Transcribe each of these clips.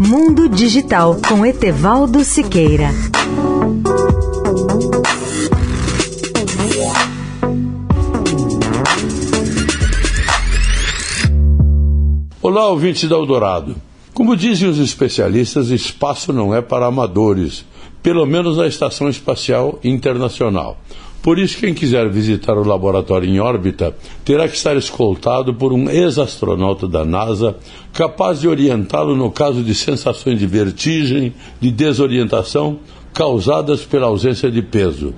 Mundo Digital com Etevaldo Siqueira. Olá, ouvinte da Eldorado. Como dizem os especialistas, espaço não é para amadores, pelo menos na Estação Espacial Internacional. Por isso, quem quiser visitar o laboratório em órbita terá que estar escoltado por um ex-astronauta da NASA, capaz de orientá-lo no caso de sensações de vertigem, de desorientação causadas pela ausência de peso.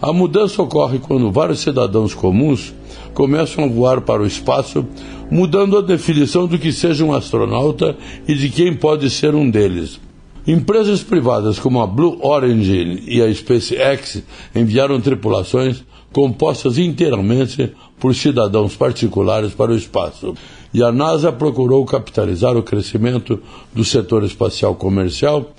A mudança ocorre quando vários cidadãos comuns começam a voar para o espaço, mudando a definição do que seja um astronauta e de quem pode ser um deles. Empresas privadas como a Blue Origin e a SpaceX enviaram tripulações compostas inteiramente por cidadãos particulares para o espaço. E a NASA procurou capitalizar o crescimento do setor espacial comercial,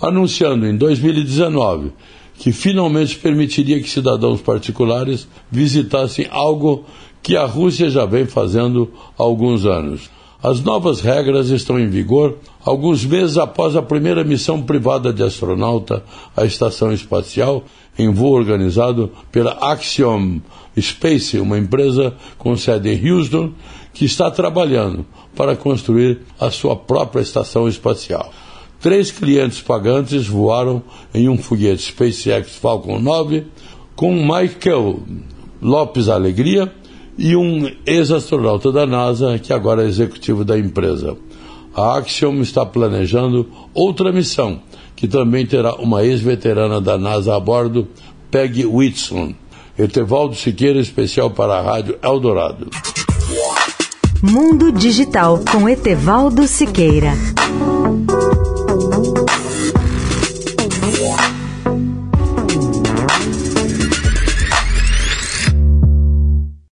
anunciando em 2019 que finalmente permitiria que cidadãos particulares visitassem algo que a Rússia já vem fazendo há alguns anos. As novas regras estão em vigor alguns meses após a primeira missão privada de astronauta à estação espacial, em voo organizado pela Axiom Space, uma empresa com sede em Houston, que está trabalhando para construir a sua própria estação espacial. Três clientes pagantes voaram em um foguete SpaceX Falcon 9 com Michael Lopes Alegria, e um ex-astronauta da NASA, que agora é executivo da empresa. A Axiom está planejando outra missão, que também terá uma ex-veterana da NASA a bordo, Peggy Whitson. Etevaldo Siqueira, especial para a Rádio Eldorado. Mundo Digital com Etevaldo Siqueira.